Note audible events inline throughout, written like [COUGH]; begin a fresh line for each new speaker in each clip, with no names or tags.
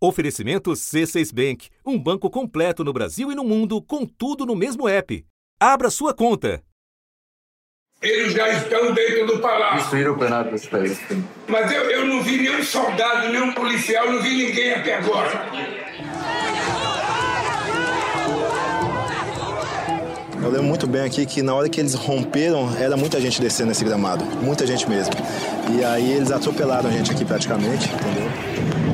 Oferecimento C6 Bank, um banco completo no Brasil e no mundo, com tudo no mesmo app. Abra sua conta.
Eles já estão dentro do palácio.
Destruíram o plenário desse país.
Mas eu, eu não vi nenhum soldado, nenhum policial, não vi ninguém até agora.
Eu lembro muito bem aqui que na hora que eles romperam, era muita gente descendo esse gramado. Muita gente mesmo. E aí eles atropelaram a gente aqui praticamente, entendeu?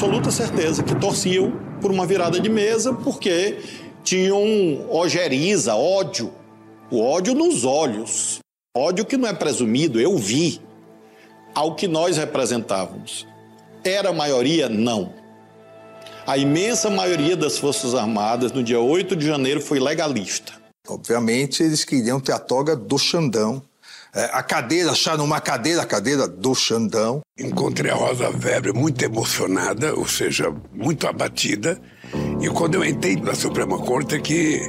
Absoluta certeza que torciam por uma virada de mesa porque tinham ojeriza, ódio. O ódio nos olhos. Ódio que não é presumido, eu vi ao que nós representávamos. Era a maioria? Não. A imensa maioria das Forças Armadas no dia 8 de janeiro foi legalista.
Obviamente, eles queriam ter a toga do Xandão. É, a cadeira, acharam uma cadeira, a cadeira do Xandão.
Encontrei a Rosa Weber muito emocionada, ou seja, muito abatida. E quando eu entrei na Suprema Corte, é que,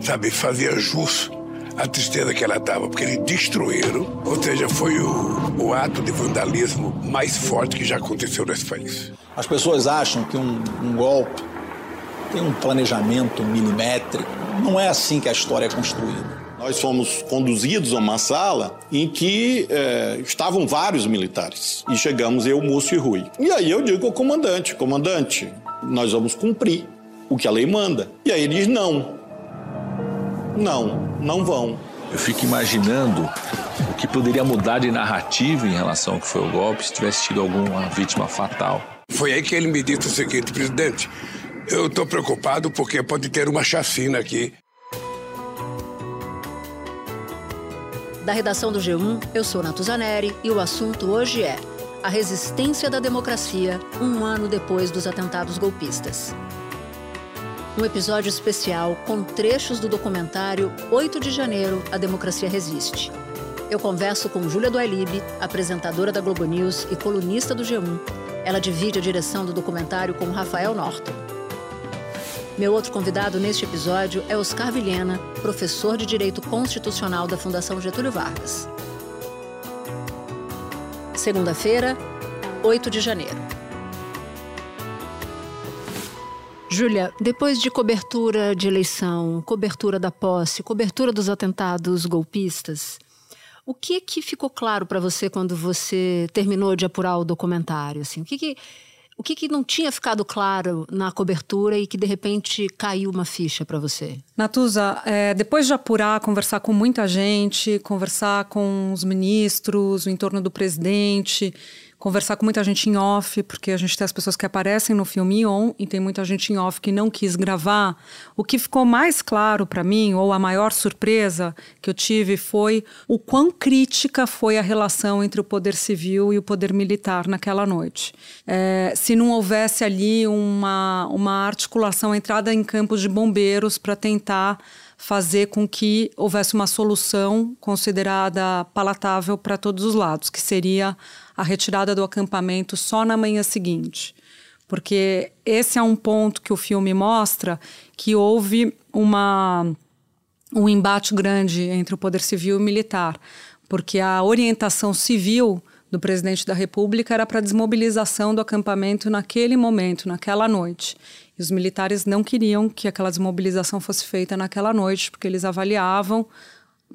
sabe, fazia jus a tristeza que ela estava, porque eles destruíram, ou seja, foi o, o, ato de vandalismo mais forte que já aconteceu nesse país.
As pessoas acham que um, um golpe tem um planejamento milimétrico. Não é assim que a história é construída.
Nós fomos conduzidos a uma sala em que é, estavam vários militares. E chegamos eu, Múcio e Rui. E aí eu digo ao comandante: comandante, nós vamos cumprir o que a lei manda. E aí ele diz: não. Não, não vão.
Eu fico imaginando o que poderia mudar de narrativa em relação ao que foi o golpe se tivesse tido alguma vítima fatal.
Foi aí que ele me disse o seguinte, presidente. Eu estou preocupado porque pode ter uma chacina aqui.
Da redação do G1, eu sou Natuzaneri e o assunto hoje é a resistência da democracia um ano depois dos atentados golpistas. Um episódio especial com trechos do documentário 8 de Janeiro, A Democracia Resiste. Eu converso com Júlia Duailib, apresentadora da Globo News e colunista do G1. Ela divide a direção do documentário com Rafael Norton. Meu outro convidado neste episódio é Oscar Vilhena, professor de Direito Constitucional da Fundação Getúlio Vargas. Segunda-feira, 8 de janeiro. Júlia, depois de cobertura de eleição, cobertura da posse, cobertura dos atentados golpistas, o que que ficou claro para você quando você terminou de apurar o documentário? Assim, o que, que o que, que, não tinha ficado claro na cobertura e que de repente caiu uma ficha para você?
Natuza, é, depois de apurar, conversar com muita gente, conversar com os ministros, o entorno do presidente, conversar com muita gente em off, porque a gente tem as pessoas que aparecem no filme on e tem muita gente em off que não quis gravar. O que ficou mais claro para mim, ou a maior surpresa que eu tive, foi o quão crítica foi a relação entre o poder civil e o poder militar naquela noite. É, se não houvesse ali uma, uma articulação, entrada em campos de bombeiros para tentar fazer com que houvesse uma solução considerada palatável para todos os lados, que seria a retirada do acampamento só na manhã seguinte. Porque esse é um ponto que o filme mostra que houve uma, um embate grande entre o poder civil e o militar, porque a orientação civil do presidente da República era para desmobilização do acampamento naquele momento, naquela noite. E os militares não queriam que aquela desmobilização fosse feita naquela noite, porque eles avaliavam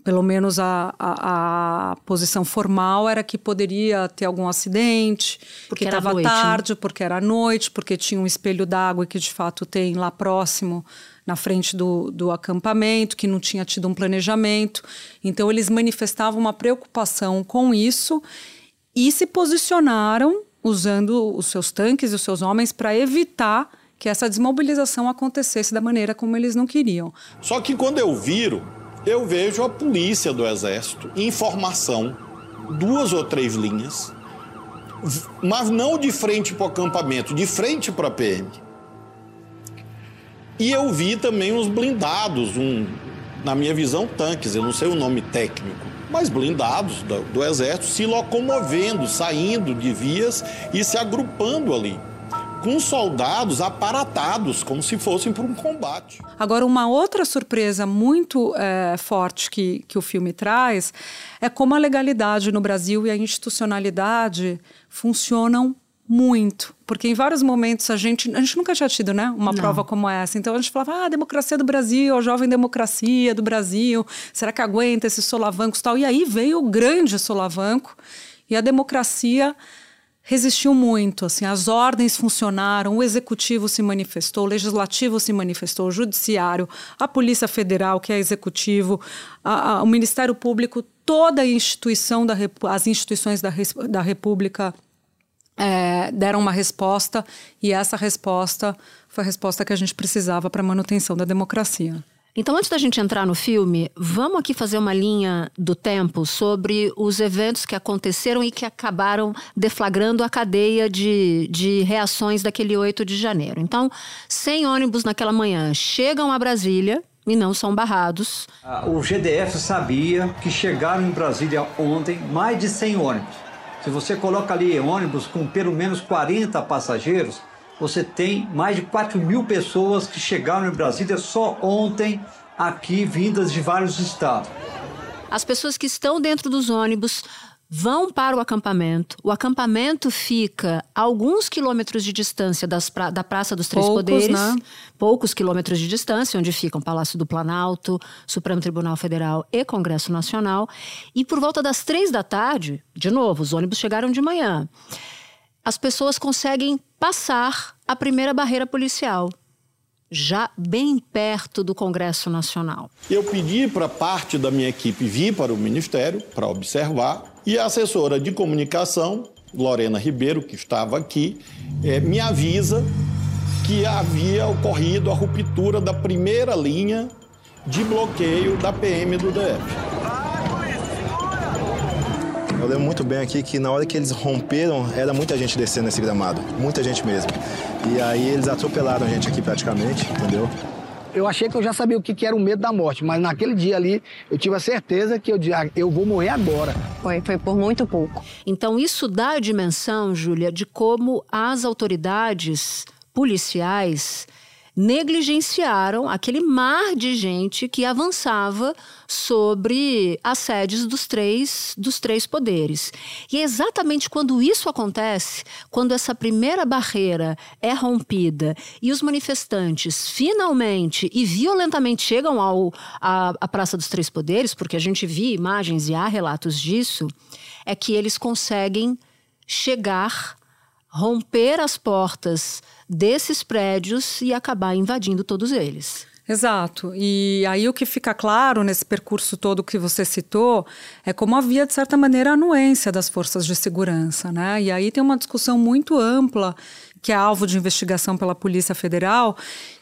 pelo menos a, a, a, posição formal era que poderia ter algum acidente, porque estava né? tarde, né? porque era noite, porque tinha um espelho d'água que de fato tem lá próximo, na frente do, do acampamento, que não tinha tido um planejamento. Então eles manifestavam uma preocupação com isso e se posicionaram usando os seus tanques e os seus homens para evitar que essa desmobilização acontecesse da maneira como eles não queriam.
Só que quando eu viro eu vejo a polícia do Exército, informação, duas ou três linhas, mas não de frente para o acampamento, de frente para a PM. E eu vi também uns blindados, um, na minha visão, tanques, eu não sei o nome técnico, mas blindados do, do exército se locomovendo, saindo de vias e se agrupando ali com soldados aparatados, como se fossem para um combate.
Agora, uma outra surpresa muito é, forte que, que o filme traz é como a legalidade no Brasil e a institucionalidade funcionam muito, porque em vários momentos a gente, a gente nunca tinha tido, né, uma Não. prova como essa. Então a gente falava, ah, a democracia do Brasil, a jovem democracia do Brasil, será que aguenta esses solavancos e tal? E aí veio o grande solavanco e a democracia resistiu muito, assim, as ordens funcionaram, o executivo se manifestou, o legislativo se manifestou, o judiciário, a Polícia Federal, que é executivo, a, a, o Ministério Público, toda a instituição da as instituições da, da República é, deram uma resposta e essa resposta foi a resposta que a gente precisava para a manutenção da democracia.
Então, antes da gente entrar no filme, vamos aqui fazer uma linha do tempo sobre os eventos que aconteceram e que acabaram deflagrando a cadeia de, de reações daquele 8 de janeiro. Então, 100 ônibus naquela manhã chegam a Brasília, e não são barrados.
O GDF sabia que chegaram em Brasília ontem mais de 100 ônibus. Se você coloca ali ônibus com pelo menos 40 passageiros, você tem mais de 4 mil pessoas que chegaram em Brasília só ontem aqui, vindas de vários estados.
As pessoas que estão dentro dos ônibus vão para o acampamento. O acampamento fica a alguns quilômetros de distância pra, da Praça dos Três poucos, Poderes, né? poucos quilômetros de distância, onde ficam Palácio do Planalto, Supremo Tribunal Federal e Congresso Nacional. E por volta das três da tarde, de novo, os ônibus chegaram de manhã as pessoas conseguem passar a primeira barreira policial, já bem perto do Congresso Nacional.
Eu pedi para parte da minha equipe vir para o Ministério para observar e a assessora de comunicação, Lorena Ribeiro, que estava aqui, é, me avisa que havia ocorrido a ruptura da primeira linha de bloqueio da PM do DF.
Eu lembro muito bem aqui que na hora que eles romperam, era muita gente descendo esse gramado, muita gente mesmo. E aí eles atropelaram a gente aqui praticamente, entendeu?
Eu achei que eu já sabia o que era o medo da morte, mas naquele dia ali eu tive a certeza que eu, ah, eu vou morrer agora.
Foi, foi por muito pouco. Então isso dá a dimensão, Júlia, de como as autoridades policiais negligenciaram aquele mar de gente que avançava sobre as sedes dos três, dos três poderes. E é exatamente quando isso acontece, quando essa primeira barreira é rompida e os manifestantes finalmente e violentamente chegam ao, à, à Praça dos Três Poderes, porque a gente viu imagens e há relatos disso, é que eles conseguem chegar, romper as portas desses prédios e acabar invadindo todos eles.
Exato. E aí o que fica claro nesse percurso todo que você citou é como havia, de certa maneira, anuência das forças de segurança. Né? E aí tem uma discussão muito ampla, que é alvo de investigação pela Polícia Federal,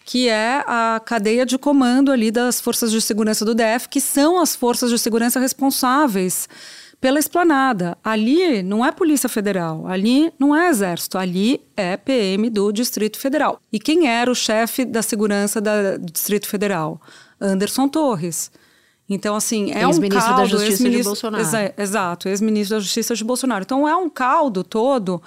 que é a cadeia de comando ali das forças de segurança do DF, que são as forças de segurança responsáveis pela esplanada. Ali não é Polícia Federal, ali não é Exército, ali é PM do Distrito Federal. E quem era o chefe da segurança do Distrito Federal? Anderson Torres. Então, assim, é um caldo...
da Justiça de Bolsonaro.
Exa exato, ex-ministro da Justiça de Bolsonaro. Então, é um caldo todo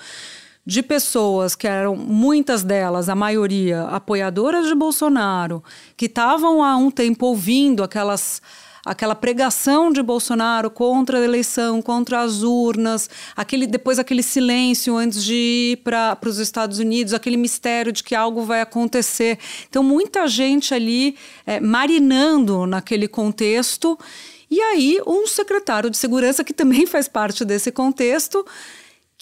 de pessoas que eram, muitas delas, a maioria, apoiadoras de Bolsonaro, que estavam há um tempo ouvindo aquelas aquela pregação de Bolsonaro contra a eleição, contra as urnas, aquele depois aquele silêncio antes de ir para os Estados Unidos, aquele mistério de que algo vai acontecer. Então, muita gente ali é, marinando naquele contexto. E aí, um secretário de segurança, que também [LAUGHS] faz parte desse contexto,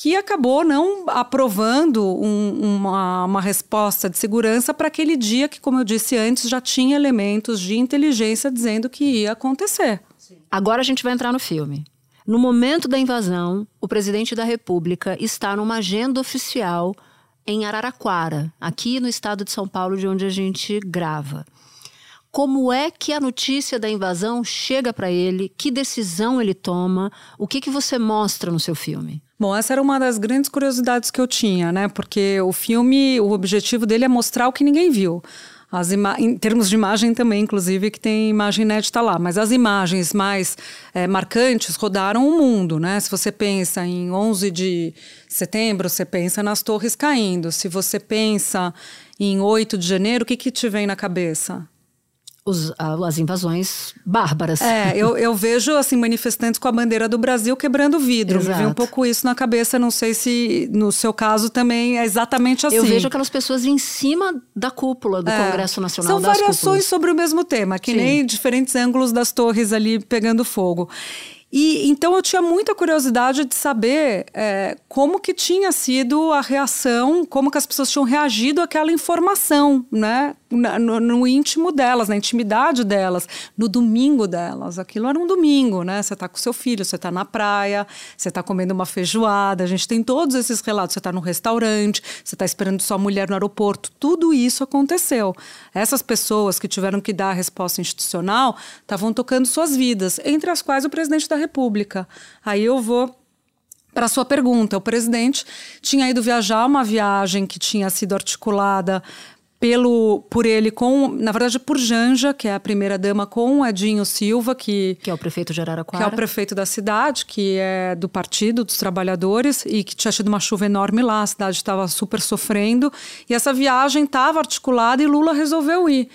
que acabou não aprovando um, uma, uma, resposta de segurança para aquele dia que, como eu disse antes, já tinha elementos de inteligência dizendo que ia acontecer.
Agora a gente vai entrar no filme. No momento da invasão, o presidente da República está numa agenda oficial em Araraquara, aqui no estado de São Paulo, de onde a gente grava. Como é que a notícia da invasão chega para ele? Que decisão ele toma? O que, que você mostra no seu filme?
Bom, essa era uma das grandes curiosidades que eu tinha, né? Porque o filme, o objetivo dele é mostrar o que ninguém viu. As em termos de imagem também, inclusive, que tem imagem inédita lá. Mas as imagens mais é, marcantes rodaram o mundo, né? Se você pensa em 11 de setembro, você pensa nas torres caindo. Se você pensa em 8 de janeiro, o que, que te vem na cabeça?
Os, as invasões bárbaras.
É, eu, eu, vejo assim manifestantes com a bandeira do Brasil quebrando vidro. Exato. Me vem um pouco isso na cabeça. Não sei se no seu caso também é exatamente assim.
Eu vejo aquelas pessoas em cima da cúpula do é. Congresso Nacional.
São variações cúpulas. sobre o mesmo tema, que Sim. nem diferentes ângulos das torres ali pegando fogo. E então eu tinha muita curiosidade de saber é, como que tinha sido a reação, como que as pessoas tinham reagido àquela informação, né? No, no, íntimo delas, na intimidade delas, no domingo delas. Aquilo era um domingo, né? Você está com seu filho, você está na praia, você está comendo uma feijoada. A gente tem todos esses relatos. Você está no restaurante, você está esperando sua mulher no aeroporto. Tudo isso aconteceu. Essas pessoas que tiveram que dar a resposta institucional estavam tocando suas vidas, entre as quais o presidente da República. Aí eu vou para sua pergunta, o presidente tinha ido viajar uma viagem que tinha sido articulada pelo por ele com, na verdade, por Janja, que é a primeira dama com Edinho Silva, que
que é o prefeito de Araraquara,
que é o prefeito da cidade, que é do Partido dos Trabalhadores e que tinha tido uma chuva enorme lá, a cidade estava super sofrendo, e essa viagem estava articulada e Lula resolveu ir.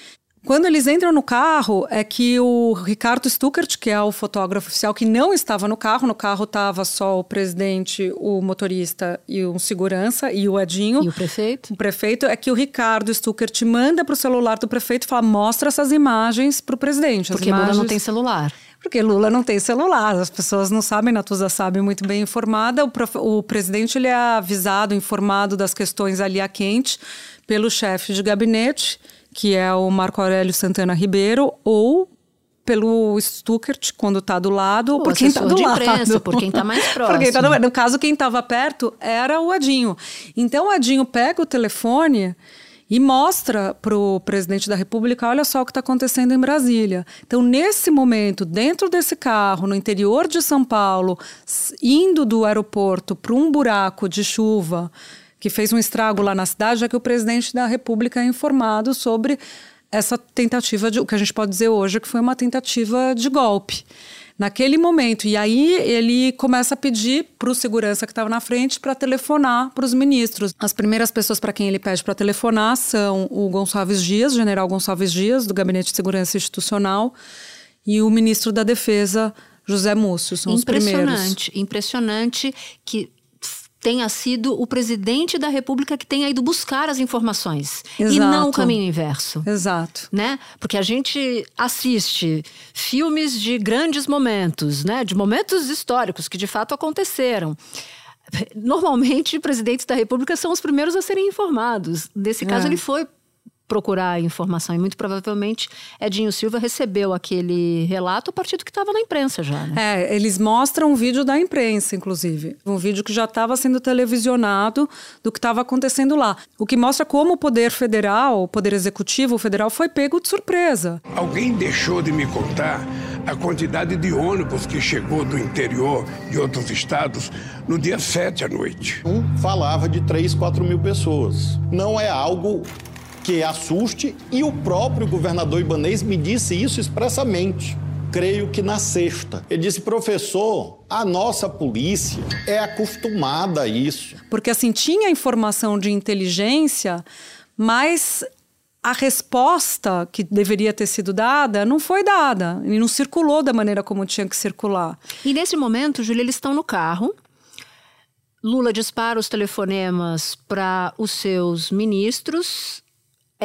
Quando eles entram no carro, é que o Ricardo Stuckert, que é o fotógrafo oficial, que não estava no carro, no carro estava só o presidente, o motorista e um segurança e o Edinho.
E o prefeito?
O prefeito é que o Ricardo Stuckert manda para o celular do prefeito e fala: mostra essas imagens para o presidente.
Porque
imagens...
Lula não tem celular.
Porque Lula não tem celular, as pessoas não sabem, Natuza sabe muito bem informada. O, prof... o presidente ele é avisado, informado das questões ali a quente pelo chefe de gabinete que é o Marco Aurélio Santana Ribeiro, ou pelo Stuckert, quando está do lado, ou
por quem está do lado. Imprensa, por quem está mais [LAUGHS] próximo.
Tá do... No caso, quem estava perto era o Adinho. Então, o Adinho pega o telefone e mostra para o presidente da República: olha só o que está acontecendo em Brasília. Então, nesse momento, dentro desse carro, no interior de São Paulo, indo do aeroporto para um buraco de chuva que fez um estrago lá na cidade, é que o presidente da República é informado sobre essa tentativa de o que a gente pode dizer hoje que foi uma tentativa de golpe. Naquele momento. E aí ele começa a pedir para o segurança que estava na frente para telefonar para os ministros. As primeiras pessoas para quem ele pede para telefonar são o Gonçalves Dias, general Gonçalves Dias, do Gabinete de Segurança Institucional, e o ministro da Defesa, José Múcio. São
impressionante,
os primeiros.
Impressionante que tenha sido o presidente da República que tenha ido buscar as informações Exato. e não o caminho inverso.
Exato.
Né? Porque a gente assiste filmes de grandes momentos, né? De momentos históricos que de fato aconteceram. Normalmente, presidentes da República são os primeiros a serem informados. Nesse caso, é. ele foi procurar informação e muito provavelmente Edinho Silva recebeu aquele relato a partir do que estava na imprensa já. Né?
É, eles mostram um vídeo da imprensa, inclusive, um vídeo que já estava sendo televisionado do que estava acontecendo lá, o que mostra como o poder federal, o poder executivo federal foi pego de surpresa.
Alguém deixou de me contar a quantidade de ônibus que chegou do interior de outros estados no dia 7 à noite.
Um falava de 3, 4 mil pessoas. Não é algo que assuste, e o próprio governador Ibanês me disse isso expressamente. Creio que na sexta. Ele disse, professor, a nossa polícia é acostumada a isso.
Porque assim, tinha informação de inteligência, mas a resposta que deveria ter sido dada não foi dada e não circulou da maneira como tinha que circular.
E nesse momento, Júlia, eles estão no carro Lula dispara os telefonemas para os seus ministros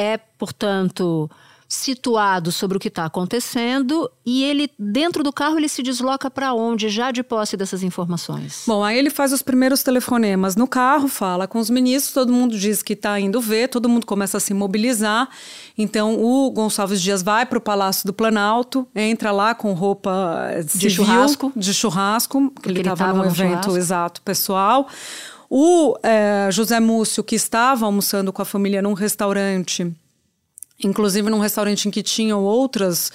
é, portanto, situado sobre o que está acontecendo e ele dentro do carro ele se desloca para onde já de posse dessas informações.
Bom, aí ele faz os primeiros telefonemas no carro, fala com os ministros, todo mundo diz que está indo ver, todo mundo começa a se mobilizar. Então o Gonçalves Dias vai para o Palácio do Planalto, entra lá com roupa
de churrasco,
de churrasco, que ele estava num evento churrasco. exato pessoal. O é, José Múcio, que estava almoçando com a família num restaurante, inclusive num restaurante em que tinham outras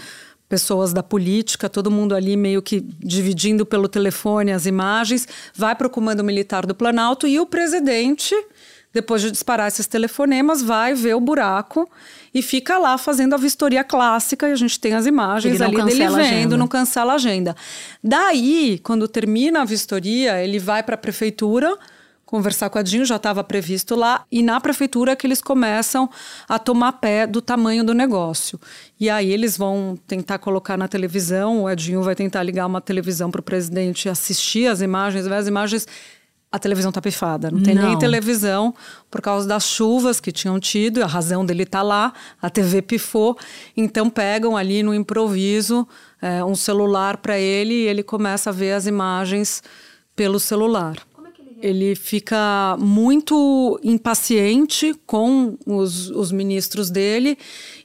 pessoas da política, todo mundo ali meio que dividindo pelo telefone as imagens, vai para o comando militar do Planalto e o presidente depois de disparar esses telefonemas, vai ver o buraco e fica lá fazendo a vistoria clássica. E a gente tem as imagens ali dele vendo, não cancela a agenda. Daí, quando termina a vistoria, ele vai para a prefeitura conversar com a Dinho, já estava previsto lá, e na prefeitura que eles começam a tomar pé do tamanho do negócio. E aí eles vão tentar colocar na televisão, o Edinho vai tentar ligar uma televisão para o presidente assistir as imagens, ver as imagens. A televisão tá pifada, não tem não. nem televisão por causa das chuvas que tinham tido, a razão dele tá lá, a TV pifou, então pegam ali no improviso é, um celular para ele e ele começa a ver as imagens pelo celular ele fica muito impaciente com os, os, ministros dele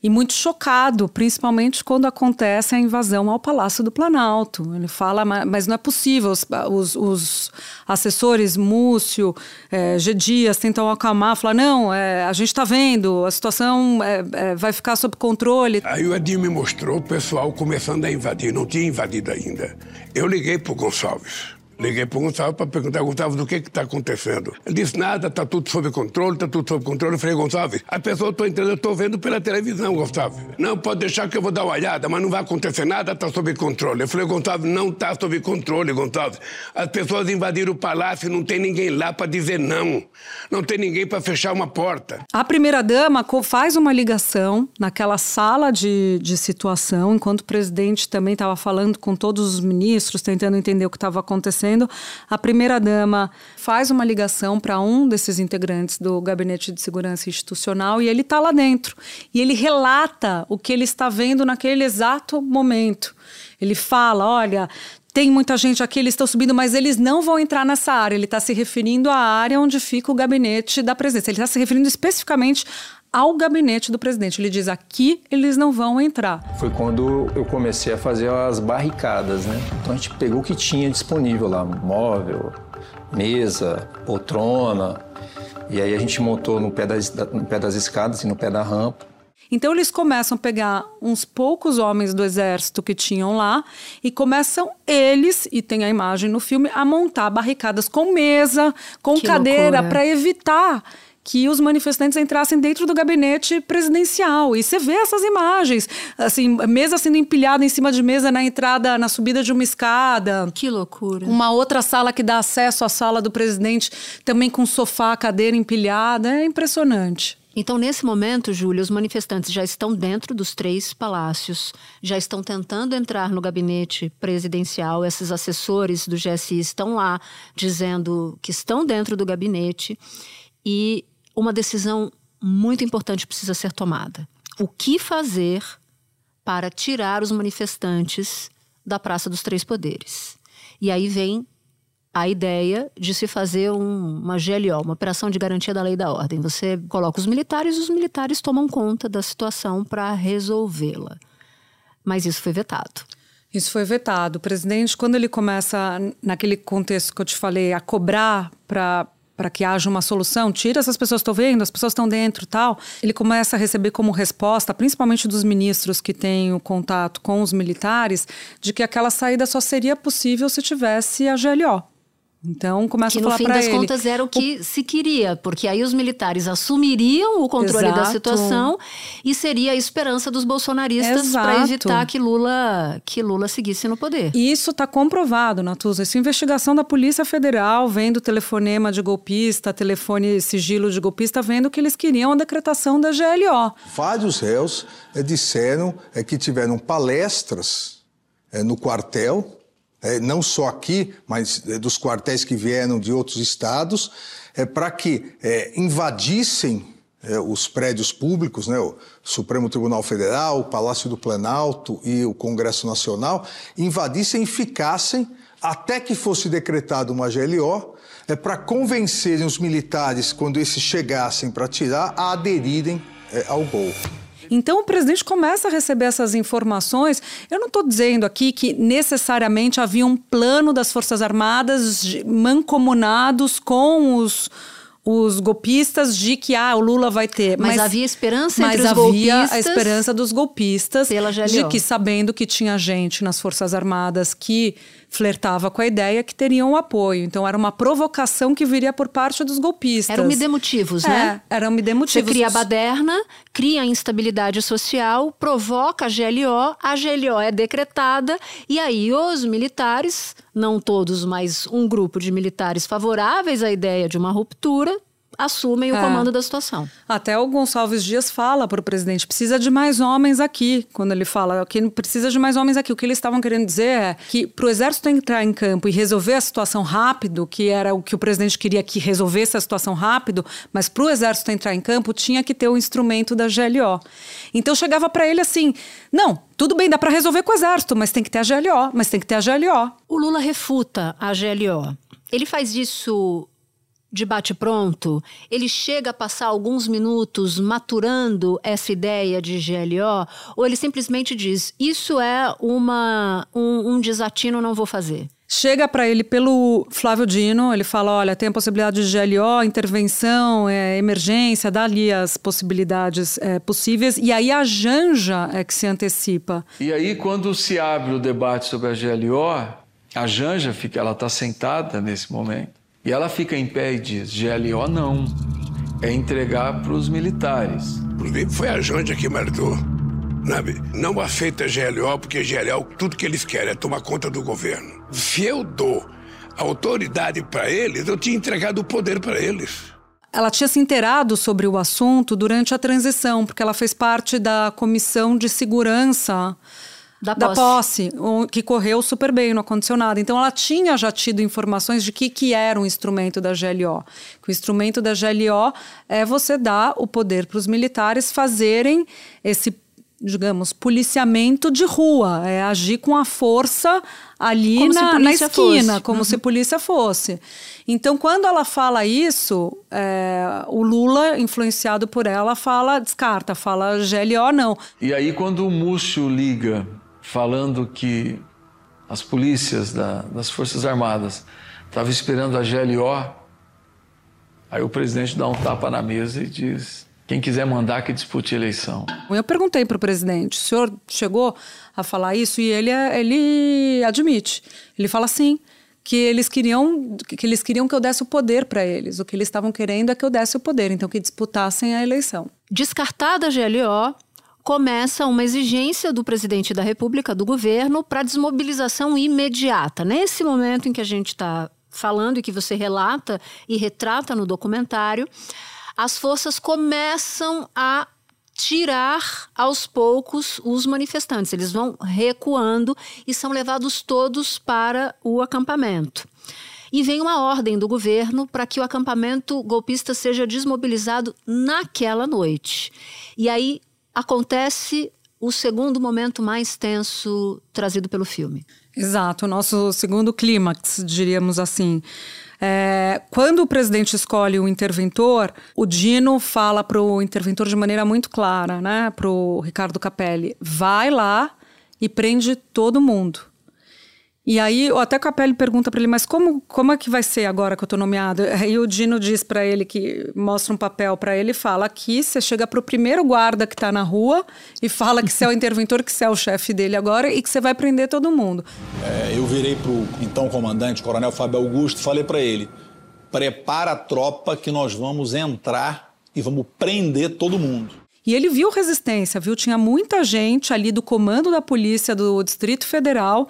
e muito chocado, principalmente quando acontece a invasão ao Palácio do Planalto. Ele fala, mas não é possível. Os, os, os assessores, Múcio, é, G. Dias, tentam acalmar, falar, não, é, a gente está vendo, a situação é, é, vai ficar sob controle.
Aí o Edinho me mostrou o pessoal começando a invadir, não tinha invadido ainda. Eu liguei para o Gonçalves. Liguei para o Gustavo para perguntar, Gustavo, do que está acontecendo? Ele disse, nada, está tudo sob controle, está tudo sob controle. Eu falei, Gustavo, a pessoa estou entrando, eu estou vendo pela televisão, Gustavo. Não, pode deixar que eu vou dar uma olhada, mas não vai acontecer nada, está sob controle. Eu falei, Gustavo, não está sob controle, Gustavo. As pessoas invadiram o palácio, não tem ninguém lá para dizer não. Não tem ninguém para fechar uma porta.
A primeira-dama faz uma ligação naquela sala de, de situação, enquanto o presidente também estava falando com todos os ministros, tentando entender o que estava acontecendo acontecendo, a primeira-dama faz uma ligação para um desses integrantes do Gabinete de Segurança Institucional e ele está lá dentro. E ele relata o que ele está vendo naquele exato momento. Ele fala: olha, tem muita gente aqui, eles estão subindo, mas eles não vão entrar nessa área. Ele está se referindo à área onde fica o gabinete da presidência. Ele está se referindo especificamente ao gabinete do presidente. Ele diz: aqui eles não vão entrar.
Foi quando eu comecei a fazer as barricadas, né? Então a gente pegou o que tinha disponível lá: móvel, mesa, poltrona. E aí a gente montou no pé das, no pé das escadas e no pé da rampa.
Então eles começam a pegar uns poucos homens do exército que tinham lá e começam eles, e tem a imagem no filme, a montar barricadas com mesa, com que cadeira, para evitar que os manifestantes entrassem dentro do gabinete presidencial. E você vê essas imagens, assim, mesa sendo empilhada em cima de mesa na entrada, na subida de uma escada.
Que loucura.
Uma outra sala que dá acesso à sala do presidente, também com sofá, cadeira empilhada. É impressionante.
Então, nesse momento, Júlia, os manifestantes já estão dentro dos três palácios, já estão tentando entrar no gabinete presidencial. Esses assessores do GSI estão lá dizendo que estão dentro do gabinete. E uma decisão muito importante precisa ser tomada. O que fazer para tirar os manifestantes da Praça dos Três Poderes? E aí vem a ideia de se fazer um, uma GLO, uma operação de garantia da lei e da ordem. Você coloca os militares e os militares tomam conta da situação para resolvê-la. Mas isso foi vetado.
Isso foi vetado. O presidente, quando ele começa, naquele contexto que eu te falei, a cobrar para para que haja uma solução, tira essas pessoas, estou vendo, as pessoas estão dentro tal. Ele começa a receber como resposta, principalmente dos ministros que têm o contato com os militares, de que aquela saída só seria possível se tivesse a GLO. Então começa
que,
a falar para ele.
no fim das contas era o que o... se queria, porque aí os militares assumiriam o controle Exato. da situação e seria a esperança dos bolsonaristas para evitar que Lula que Lula seguisse no poder.
E isso está comprovado, Natuza. Essa investigação da Polícia Federal, vendo telefonema de golpista, telefone sigilo de golpista, vendo que eles queriam a decretação da GLO.
Vários réus é, disseram é, que tiveram palestras é, no quartel é, não só aqui, mas é, dos quartéis que vieram de outros estados, é, para que é, invadissem é, os prédios públicos, né, o Supremo Tribunal Federal, o Palácio do Planalto e o Congresso Nacional, invadissem e ficassem até que fosse decretada uma GLO, é, para convencerem os militares, quando esses chegassem para tirar, a aderirem é, ao golpe.
Então o presidente começa a receber essas informações. Eu não estou dizendo aqui que necessariamente havia um plano das Forças Armadas mancomunados com os os golpistas de que ah, o Lula vai ter.
Mas, mas havia esperança
mas
entre os
havia
golpistas.
a esperança dos golpistas de que sabendo que tinha gente nas Forças Armadas que flertava com a ideia que teriam apoio. Então era uma provocação que viria por parte dos golpistas.
Eram midemotivos, né?
É, eram midemotivos.
Você cria a baderna, cria a instabilidade social, provoca a GLO, a GLO é decretada e aí os militares, não todos, mas um grupo de militares favoráveis à ideia de uma ruptura, assumem o
É.
comando da situação.
Até o Gonçalves Dias fala para o presidente: precisa de mais homens aqui. Quando ele fala que precisa de mais homens aqui, o que eles estavam querendo dizer é que para o exército entrar em campo e resolver a situação rápido, que era o que o presidente queria que resolvesse a situação rápido, mas para o exército entrar em campo tinha que ter o instrumento da GLO. Então chegava para ele assim: não, tudo bem, dá para resolver com o exército, mas tem que ter a GLO, mas tem que ter a GLO.
O Lula refuta a GLO. Ele faz isso de bate-pronto? Ele chega a passar alguns minutos maturando essa ideia de GLO? Ou ele simplesmente diz: Isso é uma, um, um desatino, não vou fazer?
Chega para ele pelo Flávio Dino, ele fala: olha, tem a possibilidade de GLO, intervenção, é, emergência, dá ali as possibilidades é, possíveis. E aí a Janja é que se antecipa.
E aí, quando se abre o debate sobre a GLO, a Janja fica, ela está sentada nesse momento e ela fica em pé e diz: GLO não, é entregar para os militares.
Inclusive, foi a Janja que marcou. Não aceita GLO, porque GLO, tudo que eles querem é tomar conta do governo. Se eu dou autoridade para eles, eu tinha entregado o poder para eles.
Ela tinha se inteirado sobre o assunto durante a transição, porque ela fez parte da comissão de segurança
Da
da
posse.
posse, o- que correu super bem, não aconteceu nada. Então ela tinha já tido informações de que, que era o instrumento da GLO. Que o instrumento da GLO é você dar o poder para os militares fazerem esse, digamos, policiamento de rua, é agir com a força ali
Como
na, na esquina,
fosse.
como
Uhum.
se polícia fosse. Então, quando ela fala isso, é, o Lula, influenciado por ela, fala, descarta, fala GLO não.
E aí, quando o Múcio liga falando que as polícias da- das Forças Armadas estavam esperando a GLO, aí o presidente dá um tapa na mesa e diz: quem quiser mandar que dispute a eleição.
Eu perguntei para o presidente, o senhor chegou a falar isso e ele, ele admite. Ele fala sim, que eles queriam que eles queriam que eu desse o poder para eles. O que eles estavam querendo é que eu desse o poder, então que disputassem a eleição.
Descartada a GLO, começa uma exigência do presidente da República, do governo, para desmobilização imediata. Nesse momento em que a gente está falando e que você relata e retrata no documentário, as forças começam a tirar aos poucos os manifestantes. Eles vão recuando e são levados todos para o acampamento. E vem uma ordem do governo para que o acampamento golpista seja desmobilizado naquela noite. E aí acontece o segundo momento mais tenso trazido pelo filme.
Exato, o nosso segundo clímax, diríamos assim. É, quando o presidente escolhe o interventor, o Dino fala para o interventor de maneira muito clara, né, para o Ricardo Capelli: vai lá e prende todo mundo. E aí, até o Capelli pergunta para ele, mas como, como é que vai ser agora que eu tô nomeado? Aí o Dino diz para ele que mostra um papel para ele e fala: aqui você chega pro primeiro guarda que tá na rua e fala que você é o [LAUGHS] interventor, que você é o chefe dele agora e que você vai prender todo mundo.
É, eu virei pro então comandante, coronel Fábio Augusto, falei para ele: prepara a tropa que nós vamos entrar e vamos prender todo mundo.
E ele viu resistência, viu? Tinha muita gente ali do comando da polícia do Distrito Federal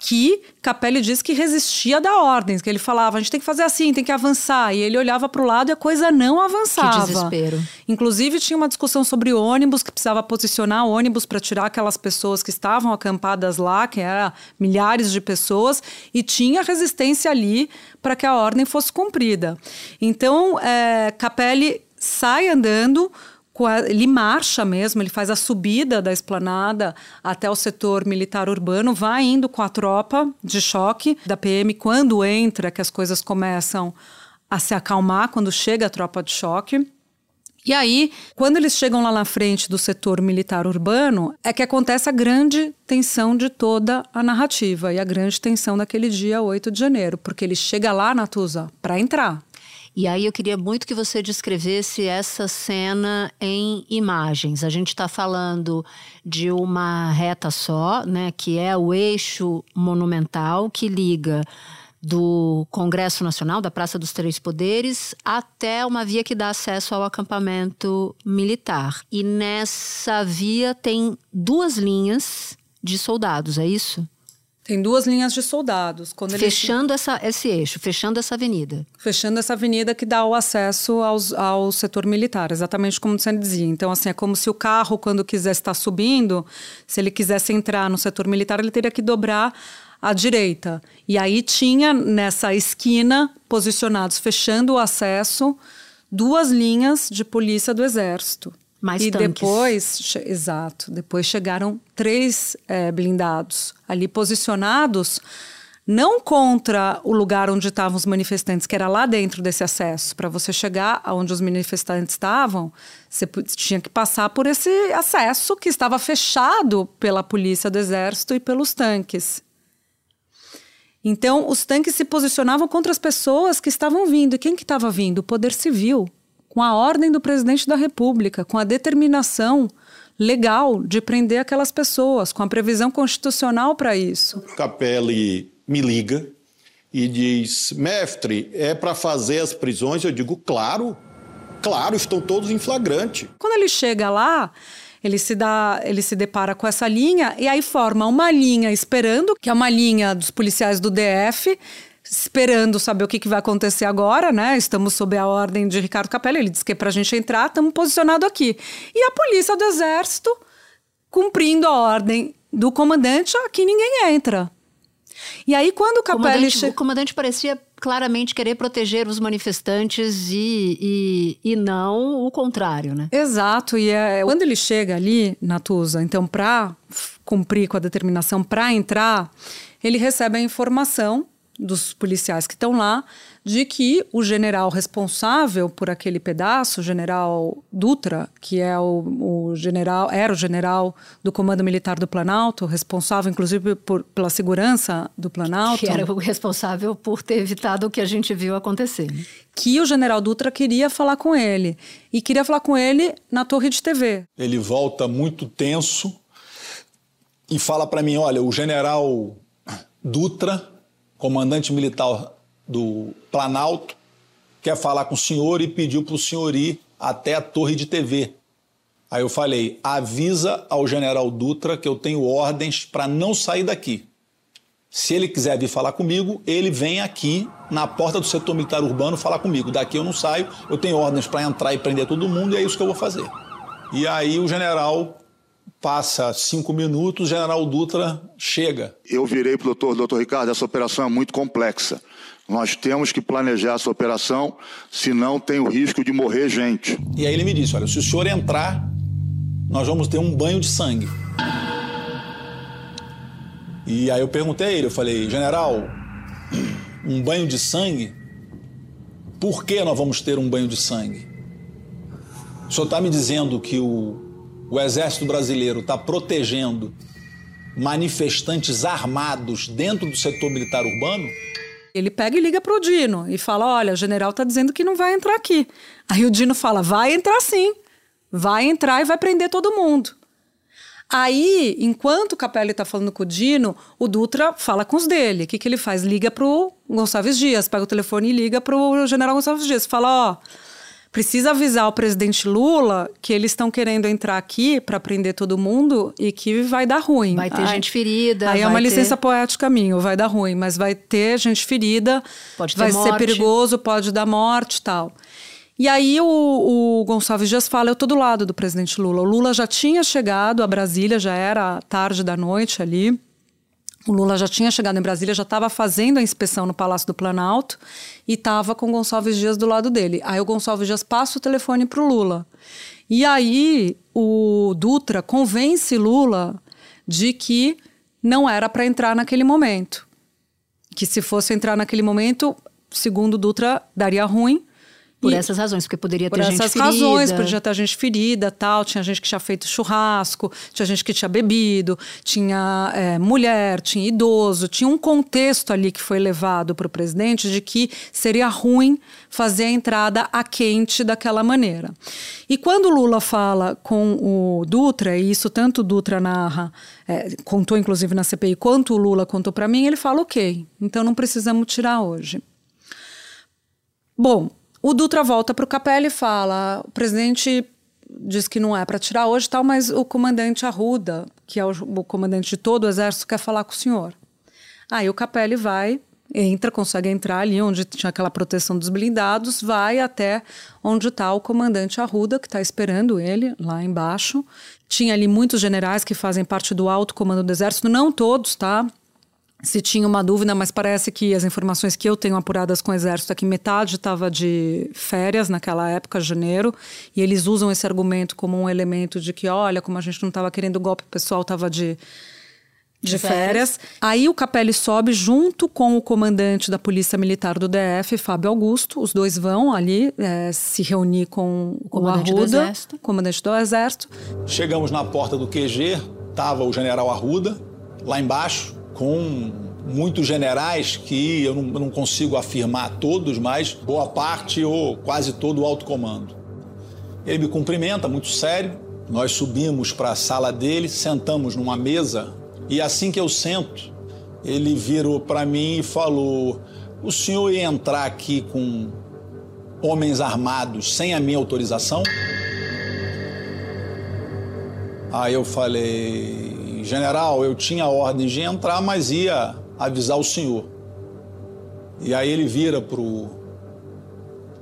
que Capelli disse que resistia a dar ordens, que ele falava, a gente tem que fazer assim, tem que avançar. E ele olhava para o lado e a coisa não avançava.
Que desespero.
Inclusive tinha uma discussão sobre ônibus, que precisava posicionar ônibus para tirar aquelas pessoas que estavam acampadas lá, que eram milhares de pessoas, e tinha resistência ali para que a ordem fosse cumprida. Então, é, Capelli sai andando, ele marcha mesmo, ele faz a subida da esplanada até o setor militar urbano, vai indo com a tropa de choque da PM quando entra, que as coisas começam a se acalmar, quando chega a tropa de choque. E aí, quando eles chegam lá na frente do setor militar urbano, é que acontece a grande tensão de toda a narrativa e a grande tensão daquele dia 8 de janeiro, porque ele chega lá, Natuza, para entrar.
E aí eu queria muito que você descrevesse essa cena em imagens. A gente está falando de uma reta só, né, que é o eixo monumental que liga do Congresso Nacional, da Praça dos Três Poderes, até uma via que dá acesso ao acampamento militar. E nessa via tem duas linhas de soldados, é isso?
Tem duas linhas de soldados.
Quando fechando essa, esse eixo, fechando essa avenida.
Fechando essa avenida que dá o acesso aos, ao setor militar, exatamente como você dizia. Então, assim, é como se o carro, quando quisesse estar subindo, se ele quisesse entrar no setor militar, ele teria que dobrar à direita. E aí tinha nessa esquina, posicionados, fechando o acesso, duas linhas de polícia do Exército.
Mais
e
tanques.
depois, exato, depois chegaram três é, blindados ali posicionados não contra o lugar onde estavam os manifestantes, que era lá dentro desse acesso. Para você chegar aonde os manifestantes estavam, você tinha que passar por esse acesso que estava fechado pela polícia do exército e pelos tanques. Então, os tanques se posicionavam contra as pessoas que estavam vindo. E quem que estava vindo? O poder civil com a ordem do presidente da República, com a determinação legal de prender aquelas pessoas, com a previsão constitucional para isso.
Capelli me liga e diz: Mestre, é para fazer as prisões? Eu digo: Claro, claro, estão todos em flagrante.
Quando ele chega lá, ele se dá, ele se depara com essa linha e aí forma uma linha esperando, que é uma linha dos policiais do DF, esperando saber o que, que, vai acontecer agora, né? Estamos sob a ordem de Ricardo Capelli. Ele disse que é para a gente entrar, estamos posicionados aqui. E a polícia do Exército, cumprindo a ordem do comandante, aqui ninguém entra. E aí, quando o Capelli.
Comandante, che... O comandante parecia claramente querer proteger os manifestantes e, e, e não o contrário, né?
Exato. E é, quando ele chega ali, Natuza, então, para cumprir com a determinação, para entrar, ele recebe a informação dos policiais que estão lá de que o general responsável por aquele pedaço, o general Dutra, que é o, o, general, era o general do Comando Militar do Planalto, responsável inclusive por, pela segurança do Planalto.
Que era o responsável por ter evitado o que a gente viu acontecer.
Que o general Dutra queria falar com ele. E queria falar com ele na torre de TV.
Ele volta muito tenso e fala para mim: olha, o general Dutra comandante militar do Planalto, quer falar com o senhor e pediu para o senhor ir até a torre de TV. Aí eu falei: avisa ao general Dutra que eu tenho ordens para não sair daqui. Se ele quiser vir falar comigo, ele vem aqui na porta do setor militar urbano falar comigo. Daqui eu não saio, eu tenho ordens para entrar e prender todo mundo e é isso que eu vou fazer. E aí o general Passa cinco minutos, o general Dutra chega.
Eu virei para o doutor, doutor Ricardo, essa operação é muito complexa. Nós temos que planejar essa operação, senão tem o risco de morrer gente.
E aí ele me disse: olha, se o senhor entrar, nós vamos ter um banho de sangue. E aí eu perguntei a ele, eu falei, general, um banho de sangue? Por que nós vamos ter um banho de sangue? O senhor está me dizendo que o o Exército Brasileiro está protegendo manifestantes armados dentro do setor militar urbano?
Ele pega e liga para o Dino e fala: Olha, o general está dizendo que não vai entrar aqui. Aí o Dino fala: Vai entrar sim. Vai entrar e vai prender todo mundo. Aí, enquanto o Capelli está falando com o Dino, o Dutra fala com os dele. O que, que ele faz? Liga para o Gonçalves Dias, pega o telefone e liga para o general Gonçalves Dias. Fala: Ó. Oh, precisa avisar o presidente Lula que eles estão querendo entrar aqui para prender todo mundo e que vai dar ruim.
Vai ter gente ferida.
Aí é uma ter... licença poética minha, vai dar ruim, mas vai ter gente ferida,
pode
vai
morte.
ser perigoso, pode dar morte e tal. E aí o, o, Gonçalves Dias fala, eu tô do lado do presidente Lula. O Lula já tinha chegado a Brasília, já era tarde da noite ali. O Lula já tinha chegado em Brasília, já estava fazendo a inspeção no Palácio do Planalto e estava com o Gonçalves Dias do lado dele. Aí o Gonçalves Dias passa o telefone para o Lula. E aí o Dutra convence Lula de que não era para entrar naquele momento. Que se fosse entrar naquele momento, segundo Dutra, daria ruim
Por
E-
essas razões, porque poderia
Por
ter gente
essas
ferida.
razões, podia ter gente ferida, tal. Tinha gente que tinha feito churrasco, tinha gente que tinha bebido, tinha é, mulher, tinha idoso, tinha um contexto ali que foi levado para o presidente de que seria ruim fazer a entrada a quente daquela maneira. E quando o Lula fala com o Dutra, e isso tanto o Dutra narra, é, contou inclusive na CPI, quanto o Lula contou para mim, ele fala: ok, então não precisamos tirar hoje. Bom, o Dutra volta para o Capelli e fala: o presidente diz que não é para tirar hoje, tal, mas o comandante Arruda, que é o, o comandante de todo o exército, quer falar com o senhor. Aí o Capelli vai, entra, consegue entrar ali onde tinha aquela proteção dos blindados, vai até onde está o comandante Arruda, que está esperando ele lá embaixo. Tinha ali muitos generais que fazem parte do alto comando do exército, não todos, tá? Se tinha uma dúvida, mas parece que as informações que eu tenho apuradas com o Exército é que metade estava de férias naquela época, janeiro, e eles usam esse argumento como um elemento de que, olha, como a gente não estava querendo golpe, o pessoal estava de, de,
De
férias.
férias.
Aí o Capelli sobe junto com o comandante da Polícia Militar do DF, Fábio Augusto. Os dois vão ali eh, se reunir com o,
comandante do
Arruda,
Exército.
comandante do Exército.
Chegamos na porta do QG, estava o general Arruda, lá embaixo, com muitos generais que eu não, não consigo afirmar todos, mas boa parte ou quase todo o alto comando. Ele me cumprimenta, muito sério. Nós subimos para a sala dele, sentamos numa mesa e assim que eu sento, ele virou para mim e falou: O senhor ia entrar aqui com homens armados sem a minha autorização? Aí eu falei, general, eu tinha ordem de entrar, mas ia avisar o senhor. E aí ele vira pro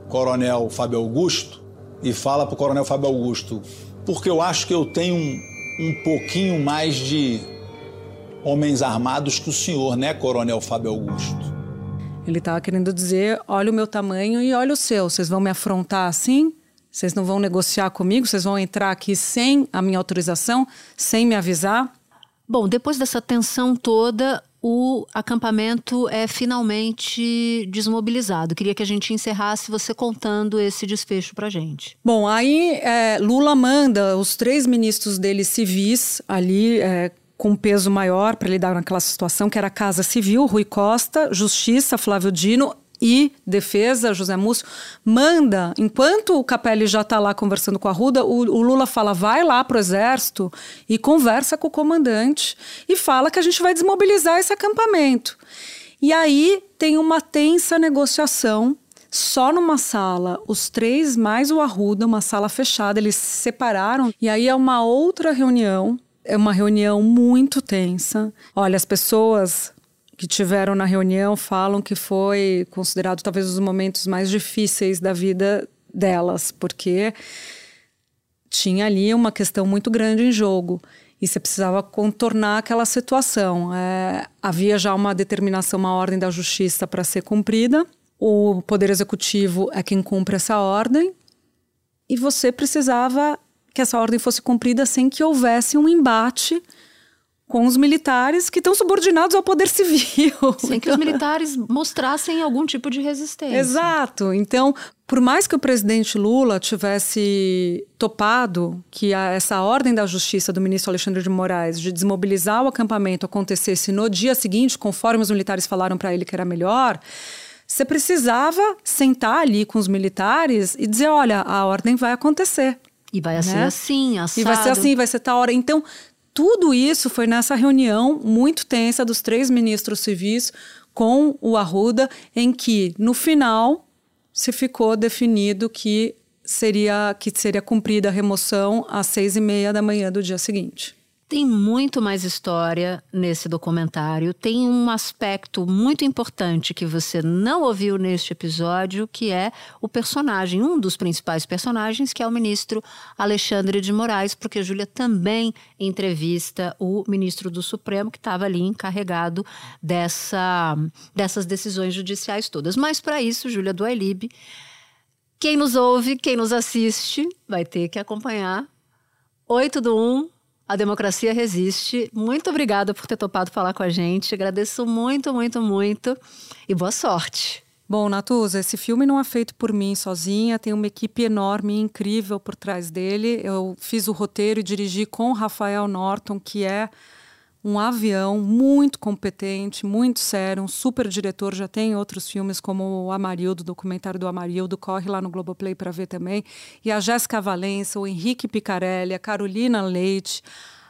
coronel Fábio Augusto e fala pro coronel Fábio Augusto, porque eu acho que eu tenho um, um pouquinho mais de homens armados que o senhor, né, coronel Fábio Augusto?
Ele estava querendo dizer: olha o meu tamanho e olha o seu. Vocês vão me afrontar assim? Vocês não vão negociar comigo? Vocês vão entrar aqui sem a minha autorização, sem me avisar?
Bom, depois dessa tensão toda, o acampamento é finalmente desmobilizado. Queria que a gente encerrasse você contando esse desfecho pra gente.
Bom, aí é, Lula manda os três ministros dele civis ali. É, com peso maior para lidar naquela situação, que era a Casa Civil, Rui Costa, Justiça, Flávio Dino e Defesa, José Múcio, manda, enquanto o Capelli já está lá conversando com a Ruda, o, o Lula fala, vai lá pro Exército e conversa com o comandante e fala que a gente vai desmobilizar esse acampamento. E aí tem uma tensa negociação só numa sala, os três mais o Arruda, uma sala fechada, eles se separaram. E aí é uma outra reunião, é uma reunião muito tensa. Olha, as pessoas que tiveram na reunião falam que foi considerado talvez os momentos mais difíceis da vida delas, porque tinha ali uma questão muito grande em jogo e você precisava contornar aquela situação. É, havia já uma determinação, uma ordem da justiça para ser cumprida. O Poder Executivo é quem cumpre essa ordem e você precisava que essa ordem fosse cumprida sem que houvesse um embate com os militares que estão subordinados ao poder civil. [LAUGHS]
Sem que os militares mostrassem algum tipo de resistência.
Exato. Então, por mais que o presidente Lula tivesse topado que a, essa ordem da justiça do ministro Alexandre de Moraes de desmobilizar o acampamento acontecesse no dia seguinte, conforme os militares falaram para ele que era melhor, você precisava sentar ali com os militares e dizer: olha, a ordem vai acontecer.
E vai
né?
ser assim, assado.
E vai ser assim, vai ser tal hora. Então, tudo isso foi nessa reunião muito tensa dos três ministros civis com o Arruda, em que, no final, se ficou definido que seria, que seria cumprida a remoção às seis e meia da manhã do dia seguinte.
Tem muito mais história nesse documentário. Tem um aspecto muito importante que você não ouviu neste episódio, que é o personagem, um dos principais personagens, que é o ministro Alexandre de Moraes, porque Júlia também entrevista o ministro do Supremo, que estava ali encarregado dessa, dessas decisões judiciais todas. Mas para isso, Júlia do quem nos ouve, quem nos assiste, vai ter que acompanhar 8 do 1 a democracia resiste. Muito obrigada por ter topado falar com a gente. Agradeço muito, muito, muito. E boa sorte.
Bom, Natuza, esse filme não é feito por mim sozinha, tem uma equipe enorme e incrível por trás dele. Eu fiz o roteiro e dirigi com Rafael Norton, que é um avião muito competente, muito sério, um super diretor. Já tem outros filmes como o Amarildo, documentário do Amarildo, corre lá no Globoplay para ver também. E a Jéssica Valença, o Henrique Picarelli, a Carolina Leite.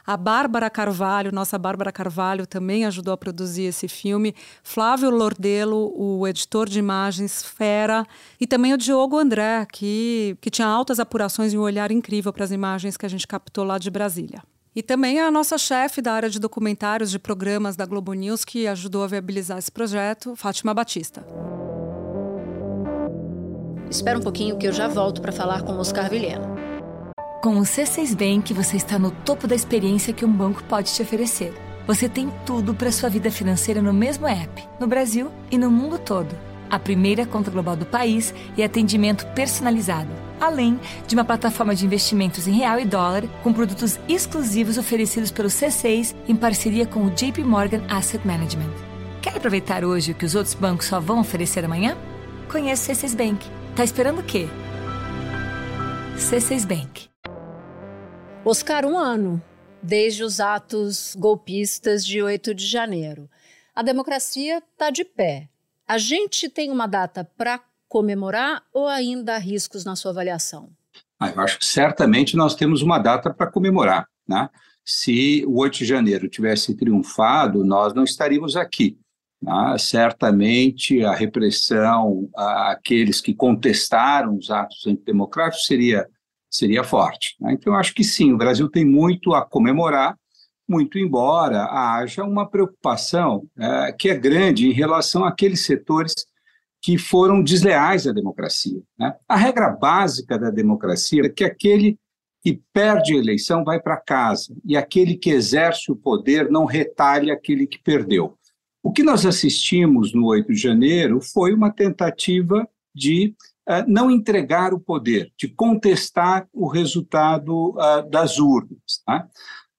A Bárbara Carvalho, nossa Bárbara Carvalho, também ajudou a produzir esse filme. Flávio Lordelo, o editor de imagens, fera. E também o Diogo André, que, que tinha altas apurações e um olhar incrível para as imagens que a gente captou lá de Brasília. E também a nossa chefe da área de documentários de programas da Globo News, que ajudou a viabilizar esse projeto, Fátima Batista.
Espera um pouquinho que eu já volto para falar com Oscar Vilhena.
Com o C6 Bank, você está no topo da experiência que um banco pode te oferecer. Você tem tudo para sua vida financeira no mesmo app, no Brasil e no mundo todo. A primeira conta global do país e atendimento personalizado, além de uma plataforma de investimentos em real e dólar com produtos exclusivos oferecidos pelo C6 em parceria com o JP Morgan Asset Management. Quer aproveitar hoje o que os outros bancos só vão oferecer amanhã? Conheça o C6 Bank. Tá esperando o quê? C6 Bank.
Oscar, um ano desde os atos golpistas de 8 de janeiro. A democracia está de pé. A gente tem uma data para comemorar ou ainda há riscos na sua avaliação?
Ah, eu acho que certamente nós temos uma data para comemorar. Né? Se o 8 de janeiro tivesse triunfado, nós não estaríamos aqui. Né? Certamente a repressão àqueles que contestaram os atos antidemocráticos seria seria forte. Né? Então, eu acho que sim, o Brasil tem muito a comemorar, muito embora haja uma preocupação é, que é grande em relação àqueles setores que foram desleais à democracia. Né? A regra básica da democracia é que aquele que perde a eleição vai para casa e aquele que exerce o poder não retalha aquele que perdeu. O que nós assistimos no 8 de janeiro foi uma tentativa de não entregar o poder, de contestar o resultado uh, das urnas. Tá?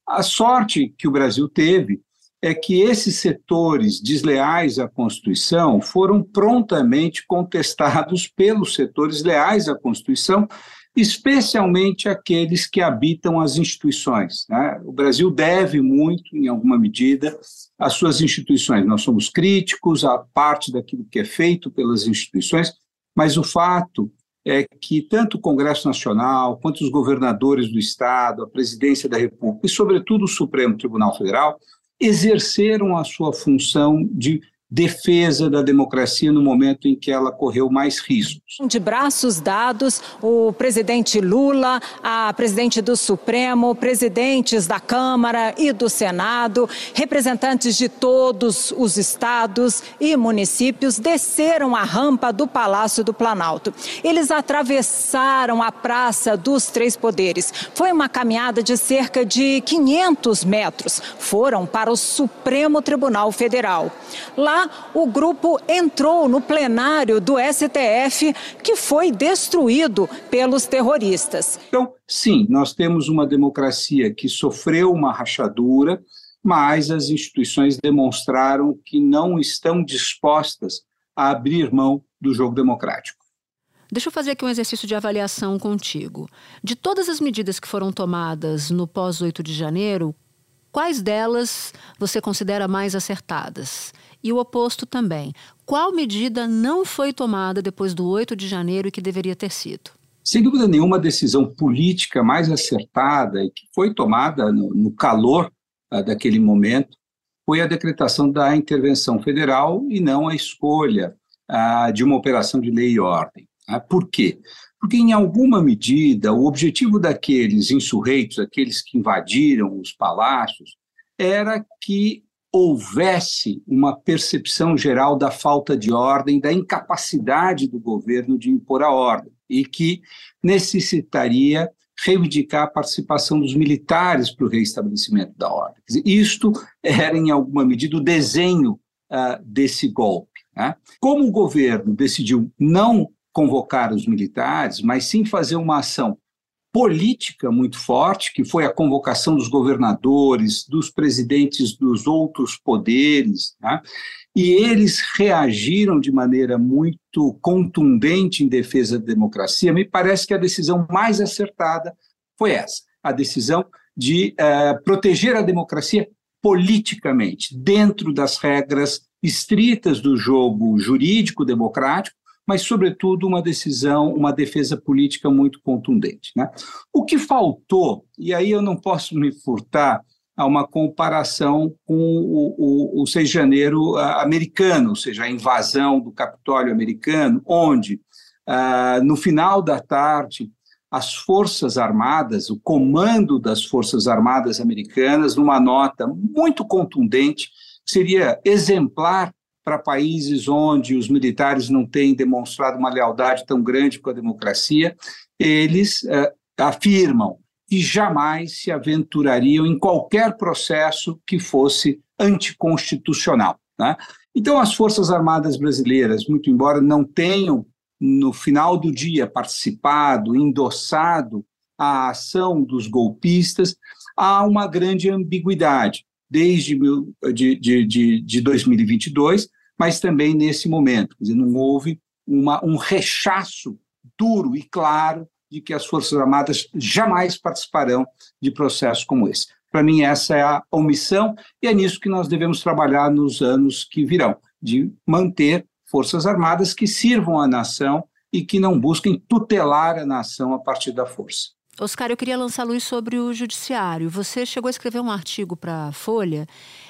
A sorte que o Brasil teve é que esses setores desleais à Constituição foram prontamente contestados pelos setores leais à Constituição, especialmente aqueles que habitam as instituições. Né? O Brasil deve muito, em alguma medida, às suas instituições. Nós somos críticos a parte daquilo que é feito pelas instituições, mas o fato é que tanto o Congresso Nacional, quanto os governadores do Estado, a presidência da República e, sobretudo, o Supremo Tribunal Federal exerceram a sua função de defesa da democracia no momento em que ela correu mais riscos.
De braços dados, o presidente Lula, a presidente do Supremo, presidentes da Câmara e do Senado, representantes de todos os estados e municípios desceram a rampa do Palácio do Planalto. Eles atravessaram a Praça dos Três Poderes. Foi uma caminhada de cerca de 500 metros. Foram para o Supremo Tribunal Federal. Lá o grupo entrou no plenário do STF, que foi destruído pelos terroristas.
Então, sim, nós temos uma democracia que sofreu uma rachadura, mas as instituições demonstraram que não estão dispostas a abrir mão do jogo democrático.
Deixa eu fazer aqui um exercício de avaliação contigo. De todas as medidas que foram tomadas no pós-8 de janeiro, quais delas você considera mais acertadas? E o oposto também. Qual medida não foi tomada depois do 8 de janeiro e que deveria ter sido?
Sem dúvida nenhuma, a decisão política mais acertada e que foi tomada no, no calor uh, daquele momento foi a decretação da intervenção federal e não a escolha uh, de uma operação de lei e ordem. Uh, por quê? Porque, em alguma medida, o objetivo daqueles insurreitos, aqueles que invadiram os palácios, era que houvesse uma percepção geral da falta de ordem, da incapacidade do governo de impor a ordem, e que necessitaria reivindicar a participação dos militares para o reestabelecimento da ordem. Isto era, em alguma medida, o desenho uh, desse golpe. Né? Como o governo decidiu não convocar os militares, mas sim fazer uma ação política muito forte, que foi a convocação dos governadores, dos presidentes dos outros poderes, né? e eles reagiram de maneira muito contundente em defesa da democracia. Me parece que a decisão mais acertada foi essa, a decisão de uh, proteger a democracia politicamente, dentro das regras estritas do jogo jurídico democrático, mas, sobretudo, uma decisão, uma defesa política muito contundente. Né? O que faltou, e aí eu não posso me furtar a uma comparação com o, o, o 6 de janeiro americano, ou seja, a invasão do Capitólio americano, onde, uh, no final da tarde, as Forças Armadas, o comando das Forças Armadas americanas, numa nota muito contundente, seria exemplar para países onde os militares não têm demonstrado uma lealdade tão grande com a democracia, eles uh, afirmam que jamais se aventurariam em qualquer processo que fosse anticonstitucional. Né? Então, as Forças Armadas brasileiras, muito embora não tenham, no final do dia, participado, endossado a ação dos golpistas, há uma grande ambiguidade, desde de, de, de, de 2022, mas também nesse momento. Quer dizer, não houve uma, um rechaço duro e claro de que as Forças Armadas jamais participarão de processos como esse. Para mim, essa é a omissão, e é nisso que nós devemos trabalhar nos anos que virão, de manter Forças Armadas que sirvam à nação e que não busquem tutelar a nação a partir da força.
Oscar, eu queria lançar luz sobre o judiciário. Você chegou a escrever um artigo para a Folha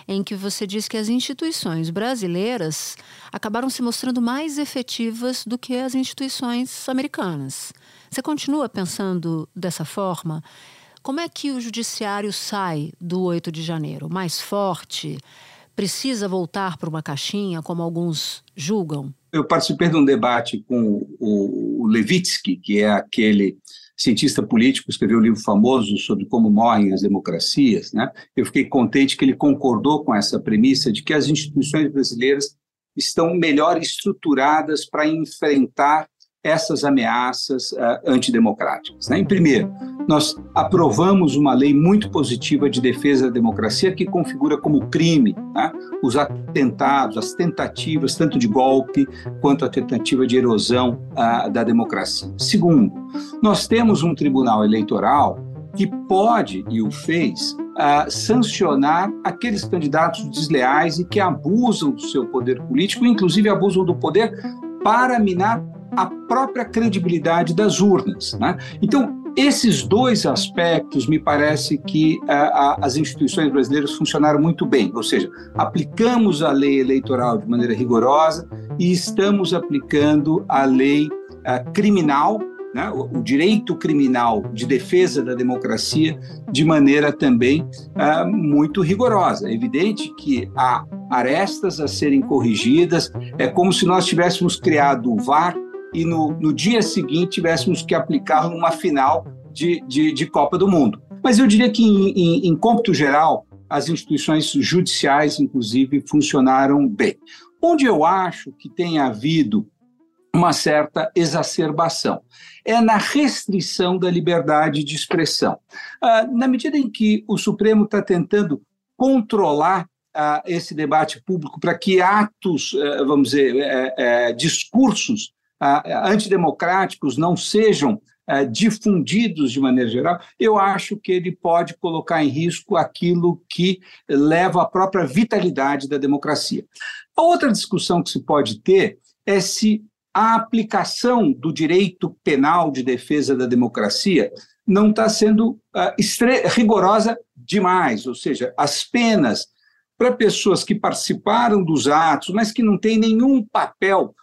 em que você diz que as instituições brasileiras acabaram se mostrando mais efetivas do que as instituições americanas. Você continua pensando dessa forma? Como é que o judiciário sai do 8 de janeiro? Mais forte? Precisa voltar para uma caixinha, como alguns julgam?
Eu participei de um debate com o Levitsky, que é aquele cientista político, escreveu um livro famoso sobre como morrem as democracias, né? Eu fiquei contente que ele concordou com essa premissa de que as instituições brasileiras estão melhor estruturadas para enfrentar essas ameaças uh, antidemocráticas. Né? Em primeiro, nós aprovamos uma lei muito positiva de defesa da democracia que configura como crime né? os atentados, as tentativas, tanto de golpe quanto a tentativa de erosão uh, da democracia. Segundo, nós temos um tribunal eleitoral que pode, e o fez, uh, sancionar aqueles candidatos desleais e que abusam do seu poder político, inclusive abusam do poder para minar a própria credibilidade das urnas. Né? Então, esses dois aspectos me parece que uh, as instituições brasileiras funcionaram muito bem, ou seja, aplicamos a lei eleitoral de maneira rigorosa e estamos aplicando a lei uh, criminal, né, o, o, direito criminal de defesa da democracia de maneira também uh, muito rigorosa. É evidente que há arestas a serem corrigidas, é como se nós tivéssemos criado o VAR e no, no dia seguinte tivéssemos que aplicar numa final de, de, de, Copa do Mundo. Mas eu diria que, em, em, em geral, as instituições judiciais, inclusive, funcionaram bem. Onde eu acho que tem havido uma certa exacerbação é na restrição da liberdade de expressão. Ah, na medida em que o Supremo está tentando controlar ah, esse debate público para que atos, eh, vamos dizer, eh, eh, discursos antidemocráticos não sejam difundidos de maneira geral, eu acho que ele pode colocar em risco aquilo que leva à própria vitalidade da democracia. A outra discussão que se pode ter é se a aplicação do direito penal de defesa da democracia não está sendo uh, rigorosa demais, ou seja, as penas para pessoas que participaram dos atos, mas que não têm nenhum papel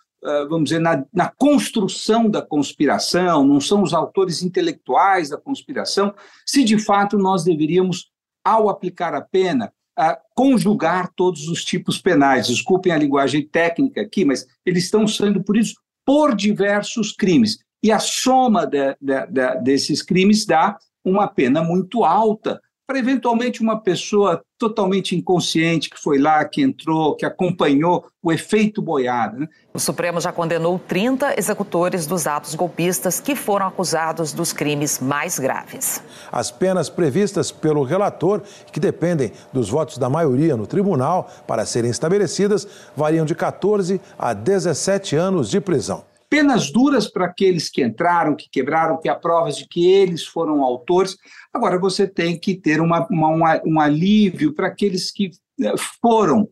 vamos dizer, na, na, construção da conspiração, não são os autores intelectuais da conspiração, se de fato nós deveríamos, ao aplicar a pena, uh, conjugar todos os tipos penais. Desculpem a linguagem técnica aqui, mas eles estão sendo punidos por diversos crimes. E a soma de, de, de, desses crimes dá uma pena muito alta para eventualmente uma pessoa totalmente inconsciente que foi lá, que entrou, que acompanhou o efeito boiada. Né?
O Supremo já condenou 30 executores dos atos golpistas que foram acusados dos crimes mais graves.
As penas previstas pelo relator, que dependem dos votos da maioria no tribunal para serem estabelecidas, variam de 14 a 17 anos de prisão
penas duras para aqueles que entraram, que quebraram, que há provas de que eles foram autores. Agora, você tem que ter uma, uma, um alívio para aqueles que eh, foram,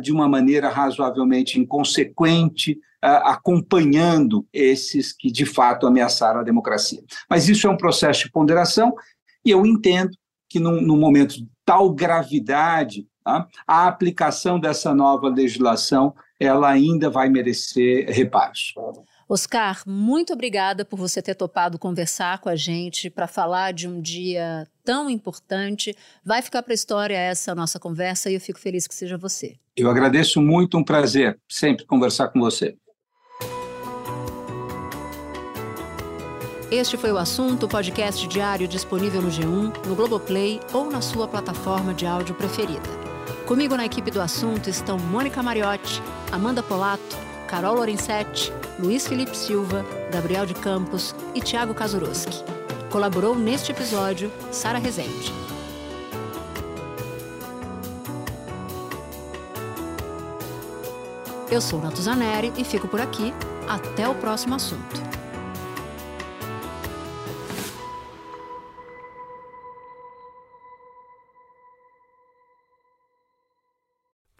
de uma maneira razoavelmente inconsequente, acompanhando esses que de fato ameaçaram a democracia. Mas isso é um processo de ponderação e eu entendo que num, num momento de tal gravidade, tá, a aplicação dessa nova legislação ela ainda vai merecer reparos.
Oscar, muito obrigada por você ter topado conversar com a gente para falar de um dia tão importante. Vai ficar para a história essa nossa conversa e eu fico feliz que seja você.
Eu agradeço muito, um prazer sempre conversar com você.
Este foi o assunto, podcast diário disponível no G1, no Globoplay ou na sua plataforma de áudio preferida. Comigo na equipe do assunto estão Mônica Mariotti, Amanda Polato, Carol Lorenzetti, Luiz Felipe Silva, Gabriel de Campos e Tiago Kazuroski. Colaborou neste episódio Sara Rezende. Eu sou Natuzaneri e fico por aqui. Até o próximo assunto.